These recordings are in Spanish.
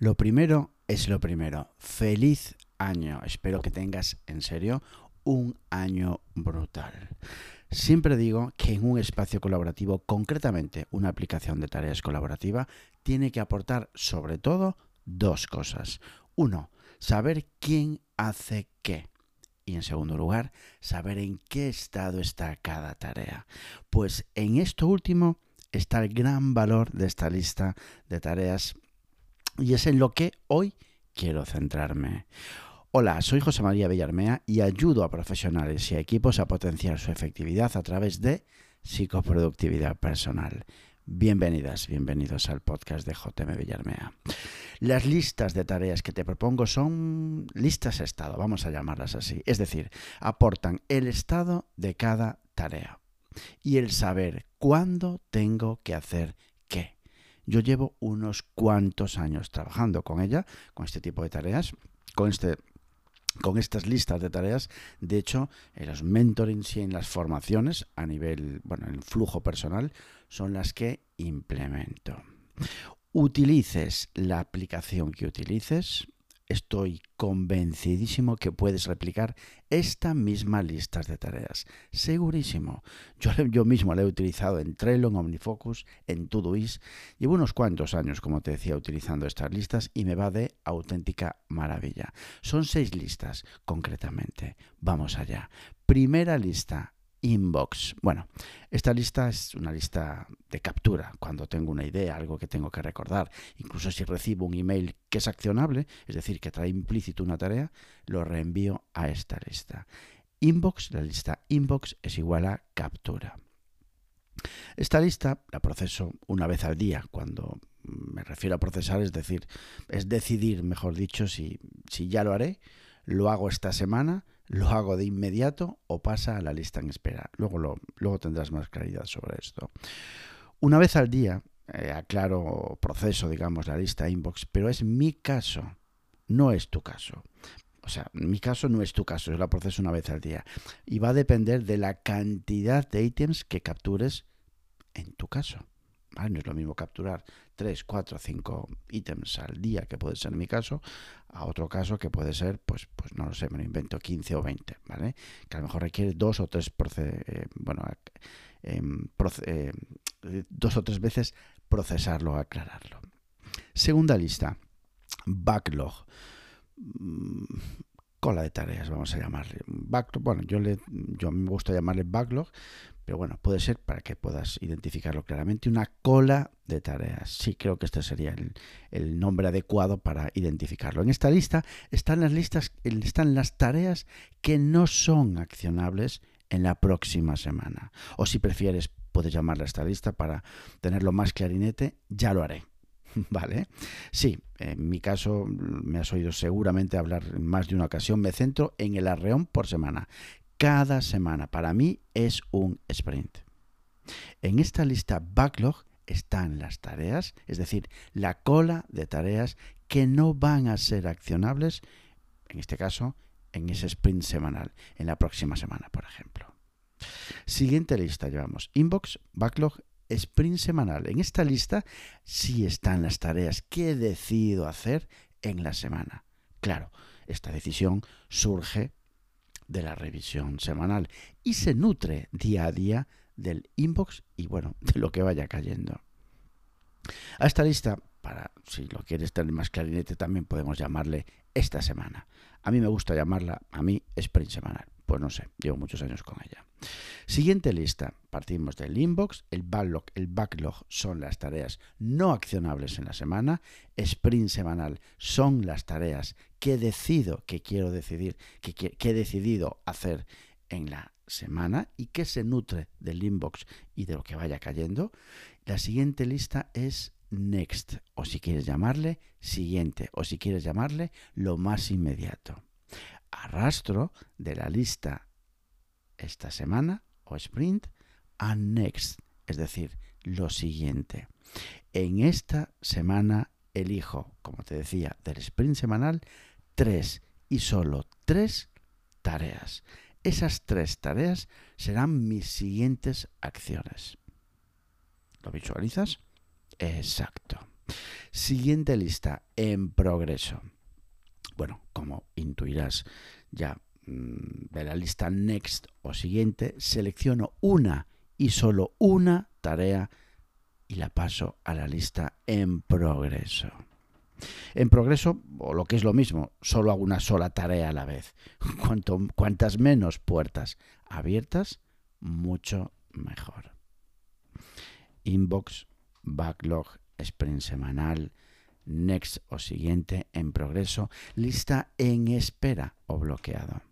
Lo primero es lo primero. Feliz año. Espero que tengas, en serio, un año brutal. Siempre digo que en un espacio colaborativo, concretamente una aplicación de tareas colaborativa, tiene que aportar sobre todo dos cosas. Uno, saber quién hace qué. Y en segundo lugar, saber en qué estado está cada tarea. Pues en esto último está el gran valor de esta lista de tareas y es en lo que hoy quiero centrarme. Hola, soy José María Villarmea y ayudo a profesionales y a equipos a potenciar su efectividad a través de psicoproductividad personal. Bienvenidas, bienvenidos al podcast de JM Villarmea. Las listas de tareas que te propongo son listas estado, vamos a llamarlas así. Es decir, aportan el estado de cada tarea y el saber cuándo tengo que hacer. Yo llevo unos cuantos años trabajando con ella, con este tipo de tareas, con este con estas listas de tareas. De hecho, en los mentorings y en las formaciones a nivel, bueno, en el flujo personal, son las que implemento. Utilices la aplicación que utilices, estoy convencidísimo que puedes replicar esta misma lista de tareas. Segurísimo. Yo, yo, mismo la he utilizado en Trello, en OmniFocus, en Todoist. Llevo unos cuantos años, como te decía, utilizando estas listas y me va de auténtica maravilla. Son seis listas, concretamente. Vamos allá. Primera lista, inbox. Bueno, esta lista es una lista de captura cuando tengo una idea, algo que tengo que recordar. Incluso si recibo un email que es accionable, es decir, que trae implícito una tarea, lo reenvío a esta lista. Inbox, la lista inbox es igual a captura. Esta lista la proceso una vez al día. Cuando me refiero a procesar, es decir, es decidir, mejor dicho, si, si ya lo haré, lo hago esta semana, lo hago de inmediato o pasa a la lista en espera. Luego, luego tendrás más claridad sobre esto. Una vez al día, eh, aclaro proceso, digamos, la lista inbox, pero es mi caso, no es tu caso. O sea, mi caso no es tu caso, yo la proceso una vez al día. Y va a depender de la cantidad de ítems que captures en tu caso. No es lo mismo capturar 3, 4, 5 ítems al día, que puede ser mi caso, a otro caso que puede ser, pues, pues no lo sé, me lo invento 15 o 20, ¿vale? Que a lo mejor requiere dos o tres, eh, bueno, em, eh, dos o tres veces procesarlo, aclararlo. Segunda lista, backlog. Cola de tareas, vamos a llamarle. Backlog, bueno, yo, le, yo me gusta llamarle backlog, pero bueno, puede ser para que puedas identificarlo claramente, una cola de tareas. Sí, creo que este sería el, nombre adecuado para identificarlo. En esta lista están las listas, están las tareas que no son accionables en la próxima semana. O si prefieres, puedes llamarla esta lista para tenerlo más clarinete, ya lo haré. ¿Vale? Sí, en mi caso, me has oído seguramente hablar más de una ocasión, me centro en el arreón por semana cada semana. Para mí es un sprint. En esta lista backlog están las tareas, es decir, la cola de tareas que no van a ser accionables, en este caso, en ese sprint semanal, en la próxima semana, por ejemplo. Siguiente lista llevamos inbox, backlog, sprint semanal. En esta lista sí están las tareas que he decidido hacer en la semana. Claro, esta decisión surge de la revisión semanal y se nutre día a día del inbox y bueno, de lo que vaya cayendo. A esta lista, para si lo quieres tener más clarinete, también podemos llamarle esta semana. A mí me gusta llamarla, a mí, sprint semanal. Pues no sé, llevo muchos años con ella. Siguiente lista, partimos del inbox, el backlog, el backlog son las tareas no accionables en la semana, sprint semanal son las tareas que decido, que quiero decidir, que, que he decidido hacer en la semana y que se nutre del inbox y de lo que vaya cayendo. La siguiente lista es next, o si quieres llamarle siguiente, o si quieres llamarle lo más inmediato arrastro de la lista esta semana o sprint a next, es decir, lo siguiente. En esta semana elijo, como te decía, del sprint semanal, tres y solo tres tareas. Esas tres tareas serán mis siguientes acciones. ¿Lo visualizas? Exacto. Siguiente lista, en progreso. Bueno, como intuirás ya mm, de la lista next o siguiente, selecciono una y solo una tarea y la paso a la lista en progreso. En progreso, o lo que es lo mismo, solo hago una sola tarea a la vez. Cuanto, cuantas menos puertas abiertas, mucho mejor. Inbox, backlog, sprint semanal, next o siguiente en progreso, lista en espera o bloqueado.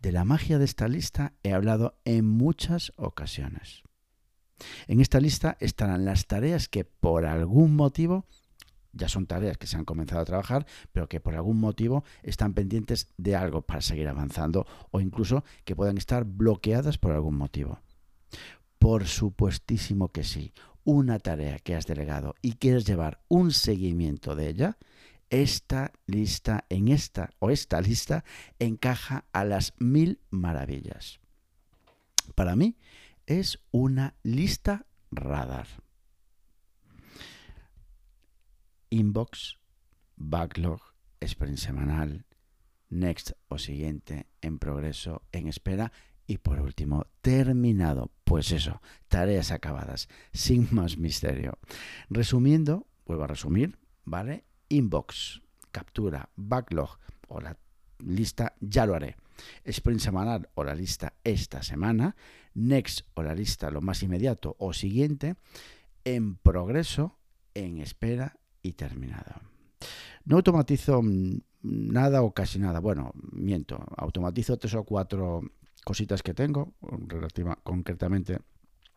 De la magia de esta lista he hablado en muchas ocasiones. En esta lista estarán las tareas que por algún motivo ya son tareas que se han comenzado a trabajar, pero que por algún motivo están pendientes de algo para seguir avanzando o incluso que puedan estar bloqueadas por algún motivo. Por supuestísimo que sí, una tarea que has delegado y quieres llevar un seguimiento de ella, esta lista en esta o esta lista encaja a las mil maravillas. Para mí es una lista radar. inbox, backlog, sprint semanal, next o siguiente, en progreso, en espera y por último, terminado. Pues eso, tareas acabadas, sin más misterio. Resumiendo, vuelvo a resumir, ¿vale? Inbox, captura, backlog o la lista, ya lo haré. Sprint semanal o la lista esta semana. Next o la lista lo más inmediato o siguiente. En progreso, en espera y terminado. No automatizo nada o casi nada. Bueno, miento. Automatizo tres o cuatro cositas que tengo, concretamente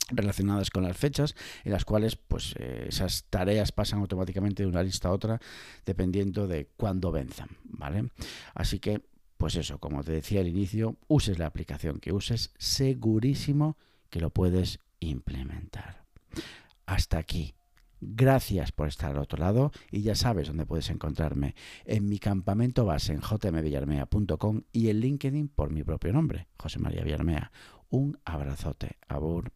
relacionadas con las fechas, en las cuales pues eh, esas tareas pasan automáticamente de una lista a otra dependiendo de cuándo venzan, ¿vale? Así que, pues eso, como te decía al inicio, uses la aplicación que uses, segurísimo que lo puedes implementar. Hasta aquí Gracias por estar al otro lado y ya sabes dónde puedes encontrarme. En mi campamento base en jmvillarmea.com y en LinkedIn por mi propio nombre, José María Villarmea. Un abrazote. Abur.